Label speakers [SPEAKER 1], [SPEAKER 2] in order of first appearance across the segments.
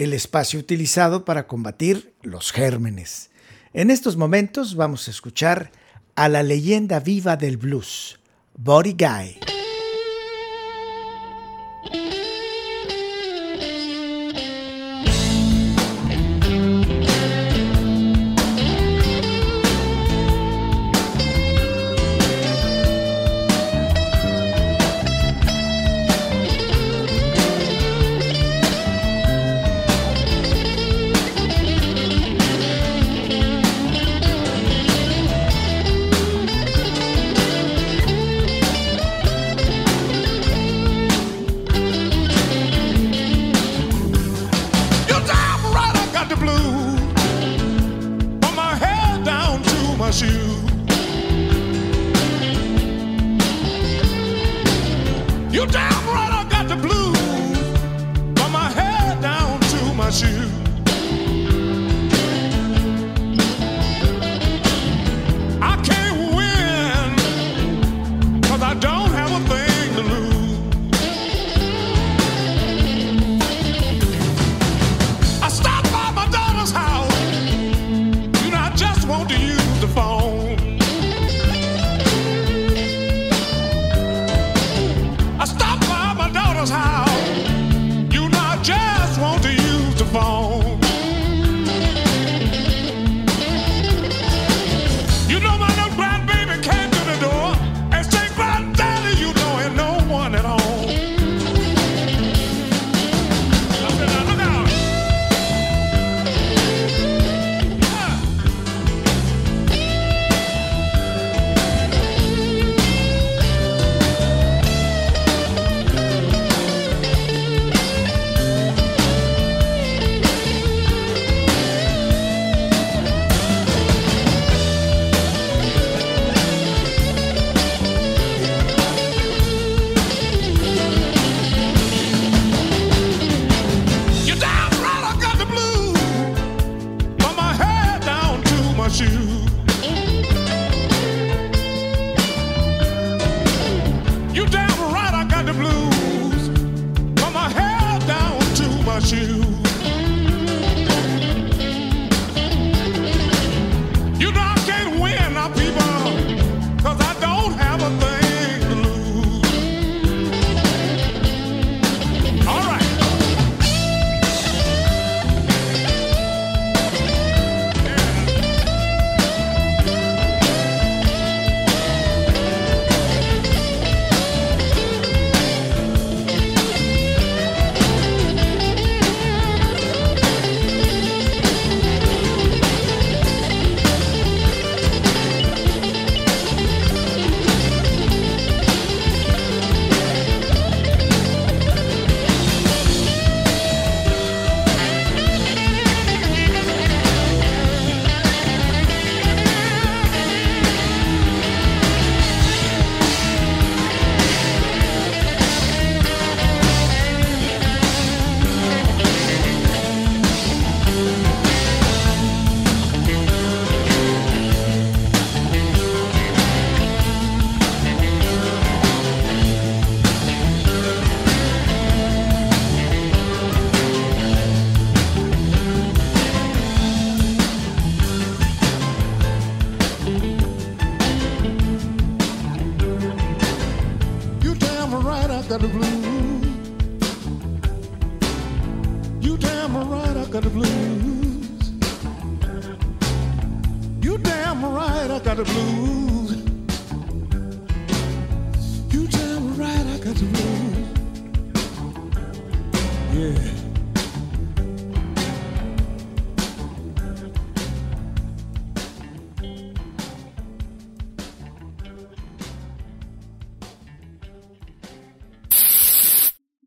[SPEAKER 1] el espacio utilizado para combatir los gérmenes. En estos momentos vamos a escuchar a la leyenda viva del blues, Body Guy.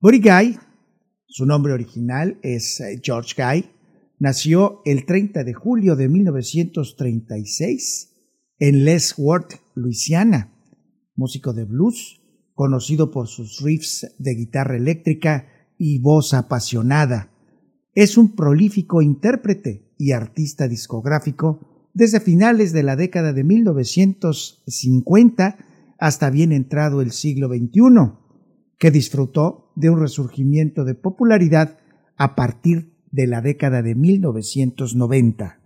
[SPEAKER 1] Body Guy, su nombre original es eh, George Guy,
[SPEAKER 2] nació el 30 de julio de 1936 en Lesworth, Luisiana, músico de blues, conocido por sus riffs de guitarra eléctrica y voz apasionada. Es un prolífico intérprete y artista discográfico desde finales de la década de 1950 hasta bien entrado el siglo XXI que disfrutó de un resurgimiento de popularidad a partir de la década de 1990.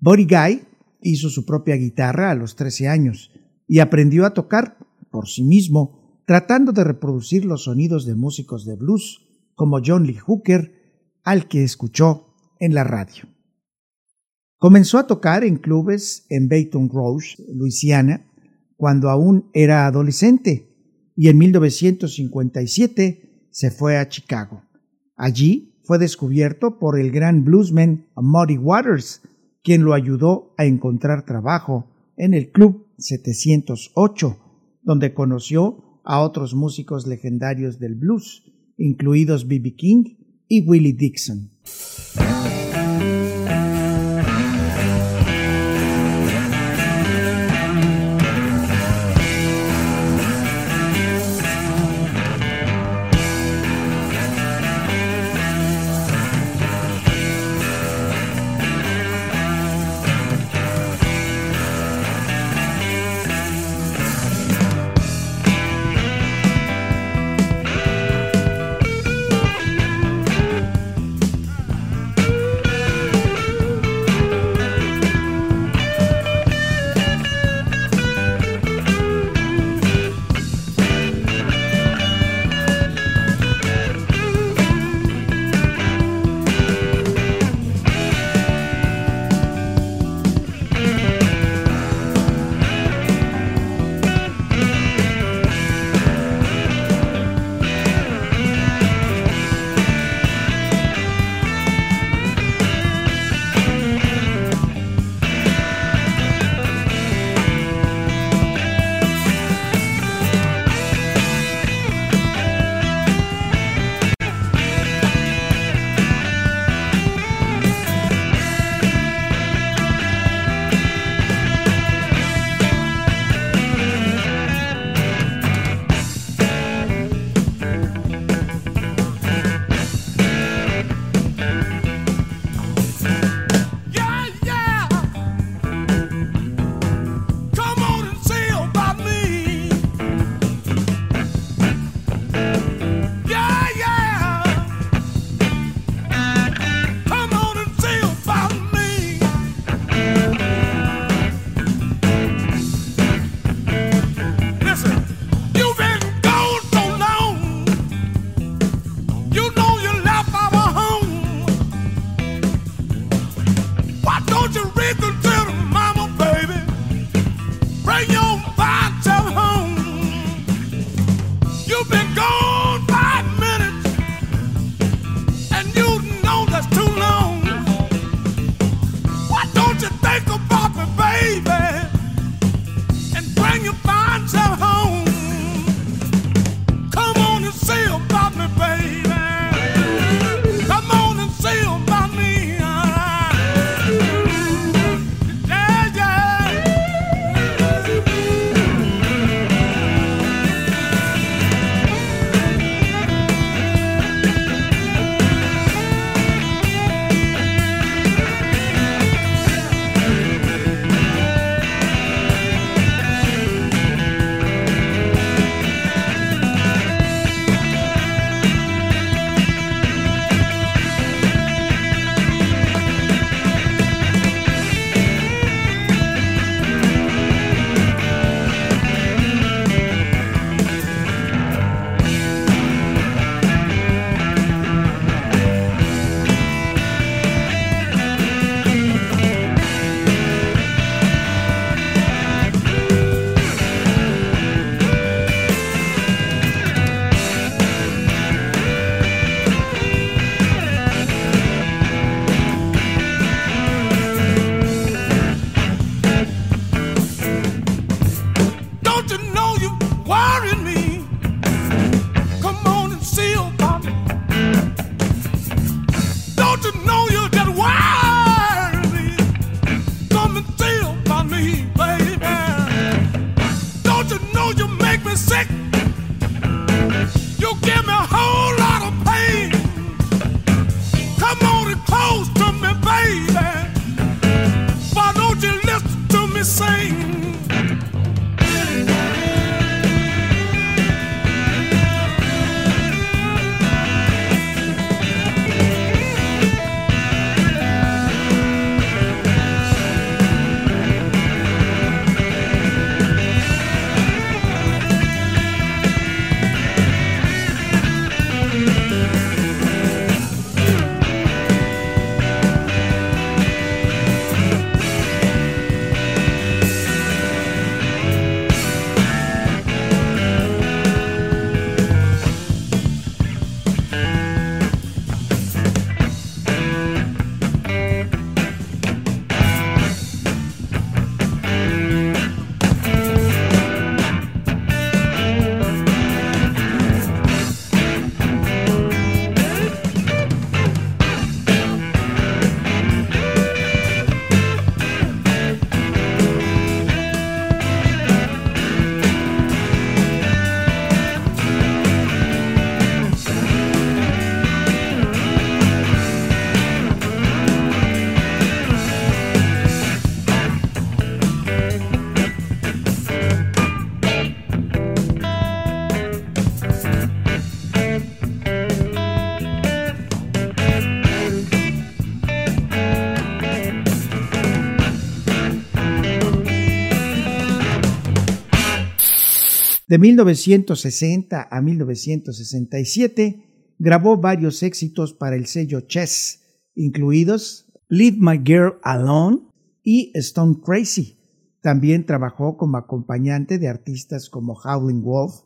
[SPEAKER 2] Buddy Guy hizo su propia guitarra a los 13 años y aprendió a tocar por sí mismo, tratando de reproducir los sonidos de músicos de blues como John Lee Hooker, al que escuchó en la radio. Comenzó a tocar en clubes en Baton Rouge, Luisiana, cuando aún era adolescente, y en 1957 se fue a Chicago. Allí fue descubierto por el gran bluesman Muddy Waters, quien lo ayudó a encontrar trabajo en el Club 708, donde conoció a otros músicos legendarios del blues, incluidos B.B. King y Willie Dixon. when you find some home. De 1960 a 1967 grabó varios éxitos para el sello Chess, incluidos Leave My Girl Alone y Stone Crazy. También trabajó como acompañante de artistas como Howling Wolf,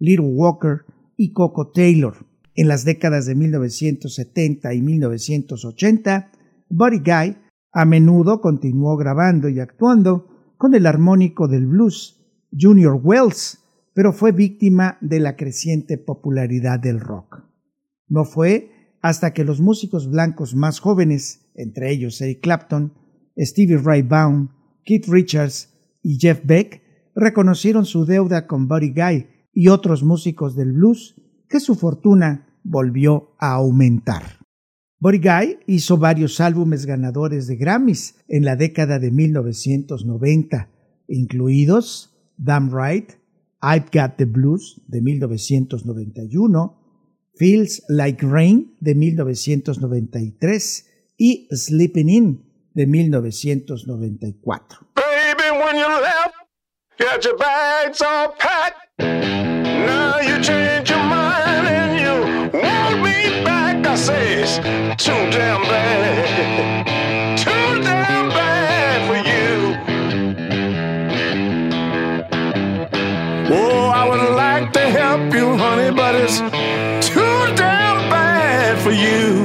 [SPEAKER 2] Little Walker y Coco Taylor. En las décadas de 1970 y 1980, Buddy Guy a menudo continuó grabando y actuando con el armónico del blues, Junior Wells, pero fue víctima de la creciente popularidad del rock. No fue hasta que los músicos blancos más jóvenes, entre ellos Eric Clapton, Stevie Ray Vaughan, Keith Richards y Jeff Beck, reconocieron su deuda con Buddy Guy y otros músicos del blues, que su fortuna volvió a aumentar. Buddy Guy hizo varios álbumes ganadores de Grammys en la década de 1990, incluidos Damn Right, I've Got the Blues de 1991, Feels Like Rain de 1993 y Sleeping In de 1994.
[SPEAKER 1] Baby, when you left, got your bags all packed. Now you change your mind and you want me back. I say it's too damn bad. Help you, honey, but it's too damn bad for you.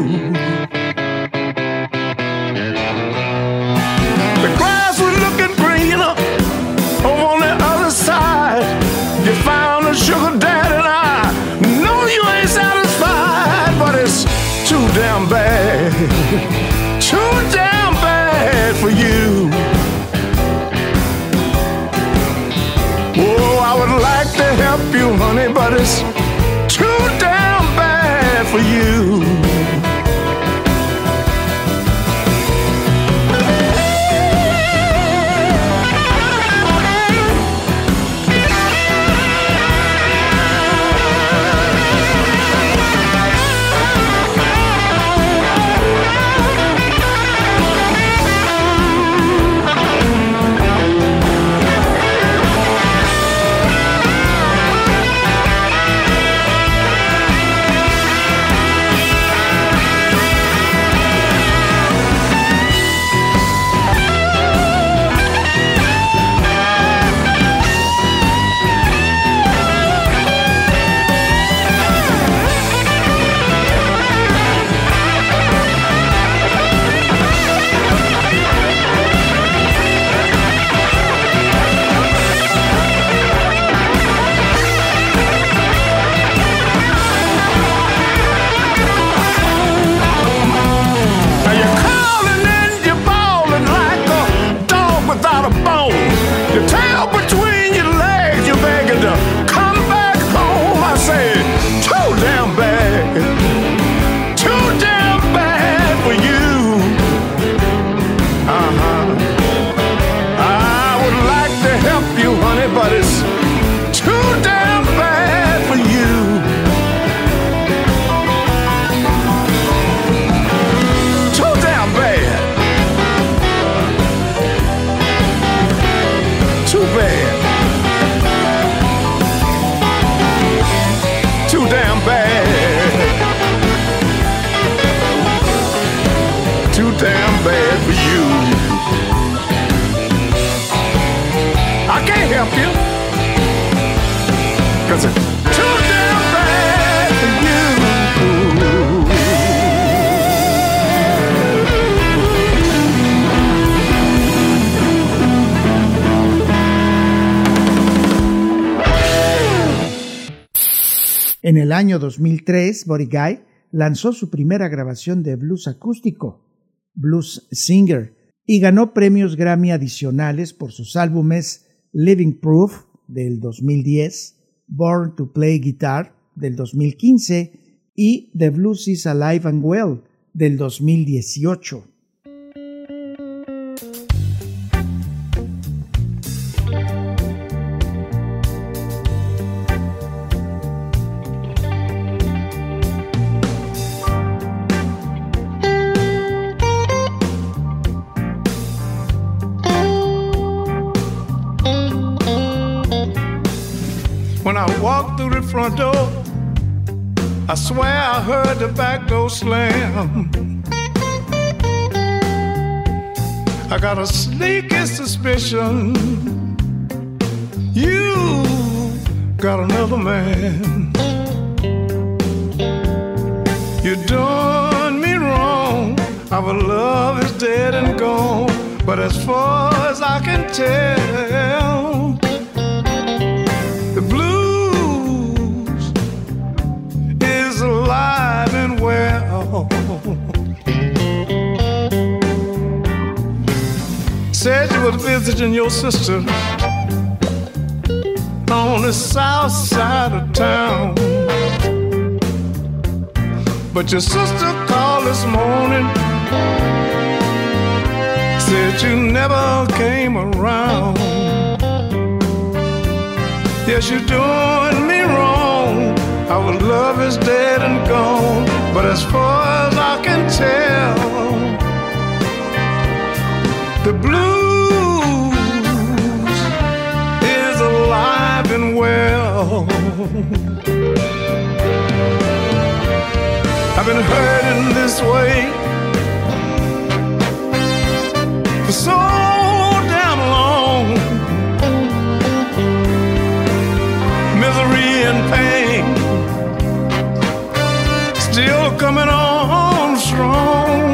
[SPEAKER 1] Help you, honey, but it's
[SPEAKER 2] el año 2003, Buddy Guy lanzó su primera grabación de blues acústico, Blues Singer, y ganó premios Grammy adicionales por sus álbumes Living Proof del 2010, Born to Play Guitar del 2015 y The Blues is Alive and Well del 2018.
[SPEAKER 1] Swear I heard the back door slam. I got a sneaky suspicion you got another man. You done me wrong. Our love is dead and gone. But as far as I can tell, Said you was visiting your sister on the south side of town. But your sister called this morning, said you never came around. Yes, you're doing me wrong. Our love is dead and gone. But as far as I can tell, the blues well. I've been hurting this way for so damn long. Misery and pain still coming on strong.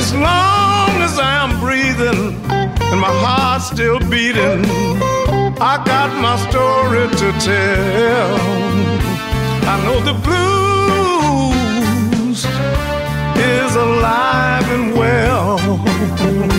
[SPEAKER 1] As long as I'm breathing and my heart's still beating, I got my story to tell. I know the blues is alive and well.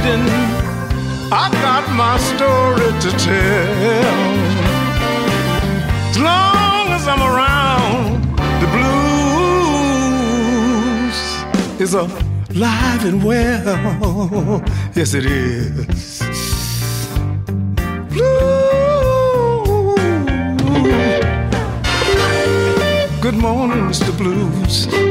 [SPEAKER 1] Beating. I got my story to tell. As long as I'm around, the blues is alive and well. Yes, it is. Blue. Good morning, Mr. Blues.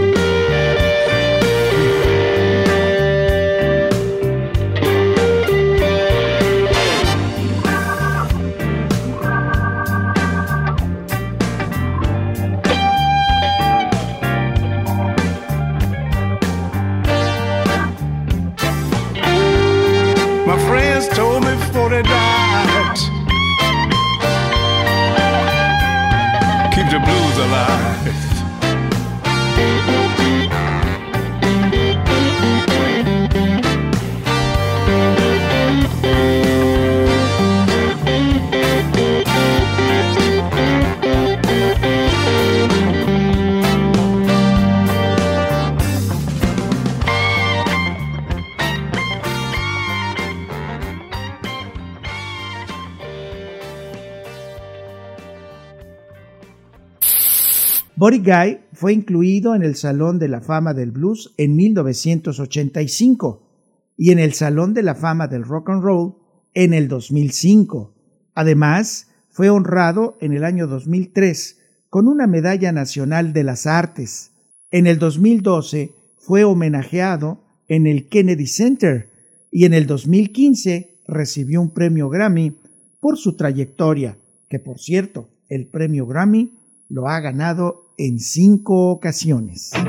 [SPEAKER 2] Buddy Guy fue incluido en el Salón de la Fama del Blues en 1985 y en el Salón de la Fama del Rock and Roll en el 2005. Además, fue honrado en el año 2003 con una medalla nacional de las artes. En el 2012 fue homenajeado en el Kennedy Center y en el 2015 recibió un premio Grammy por su trayectoria, que por cierto, el premio Grammy lo ha ganado en cinco ocasiones.
[SPEAKER 1] I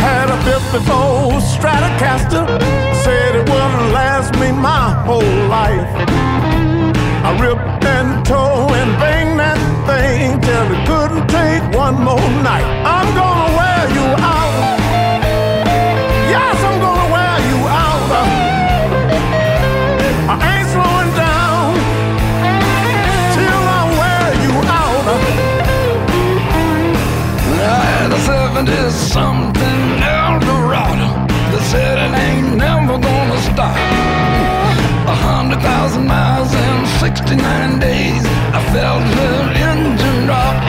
[SPEAKER 1] had a 54 Stratocaster, said it wouldn't last me my whole life. I ripped and tore and
[SPEAKER 3] A hundred thousand miles in 69 days. I felt the engine drop.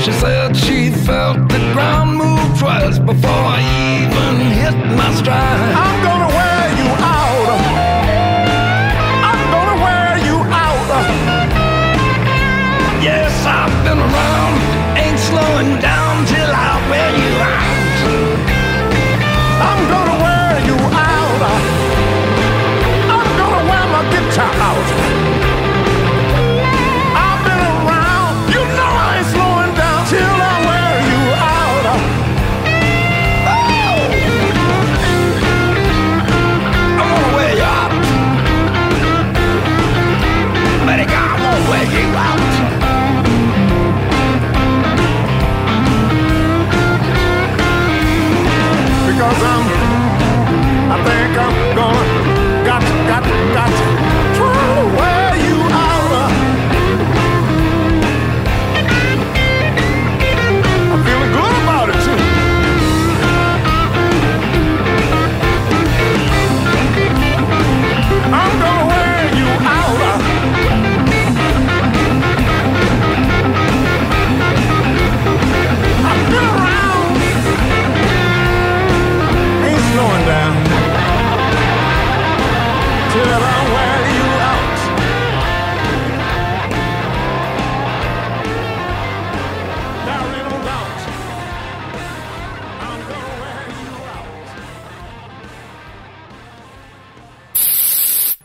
[SPEAKER 3] She said she felt the ground move twice before I even hit my stride.
[SPEAKER 1] I'm gonna wear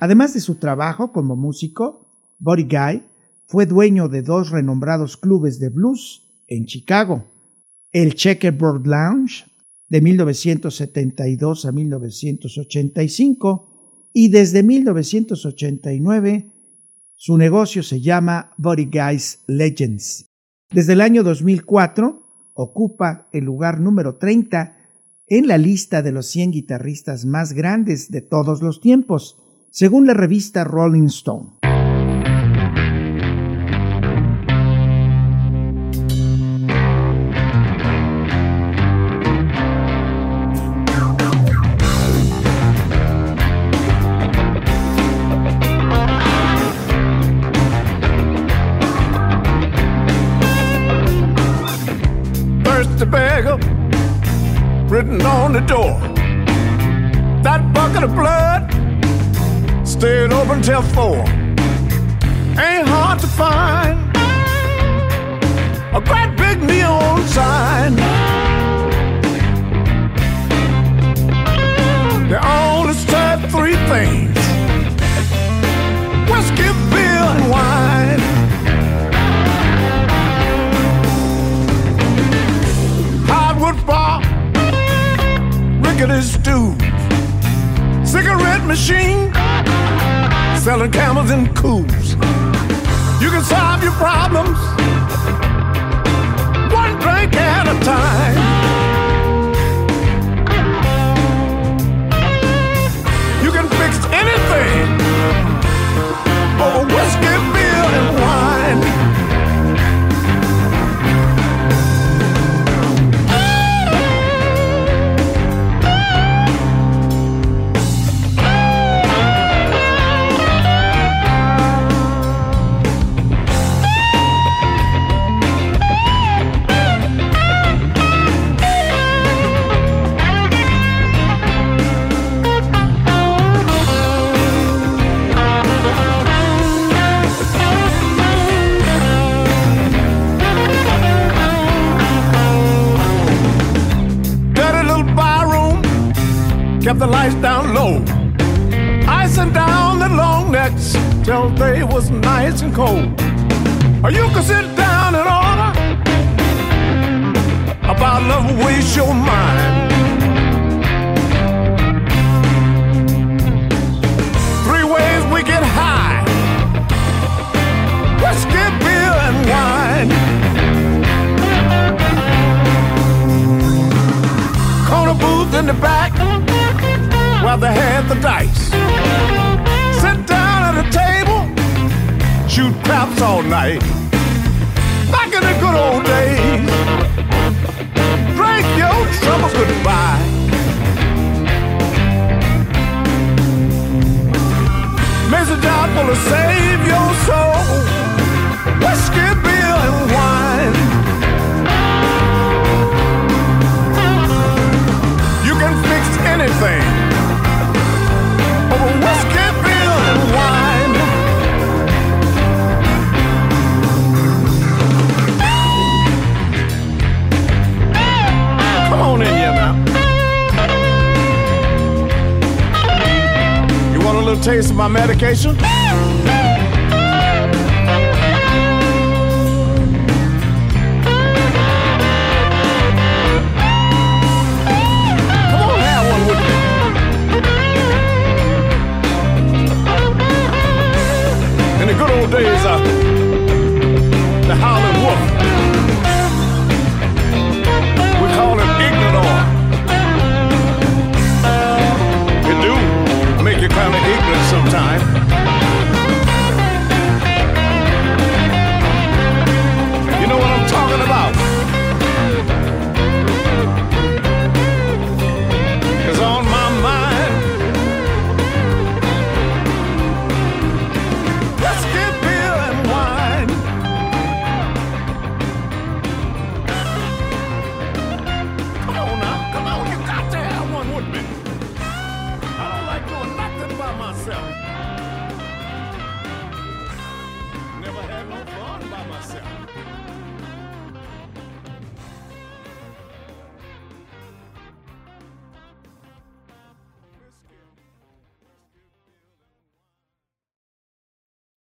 [SPEAKER 2] Además de su trabajo como músico, Buddy Guy fue dueño de dos renombrados clubes de blues en Chicago, el Checkerboard Lounge de 1972 a 1985 y desde 1989 su negocio se llama Buddy Guy's Legends. Desde el año 2004 ocupa el lugar número 30 en la lista de los 100 guitarristas más grandes de todos los tiempos, según la revista Rolling Stone.
[SPEAKER 1] for. Ain't hard to find. A great big neon sign. They only serve three things whiskey, beer, and wine. Hardwood bar, rickety stew, cigarette machine selling camels and coos. You can solve your problems one drink at a time. You can fix anything over kept the lights down low. Icing down the long necks till they was nice and cold. Or you could sit down and order about love waste your mind. Three ways we get high: whiskey, beer, and wine. corner booth in the back they had the dice. Sit down at a table, shoot craps all night. My medication?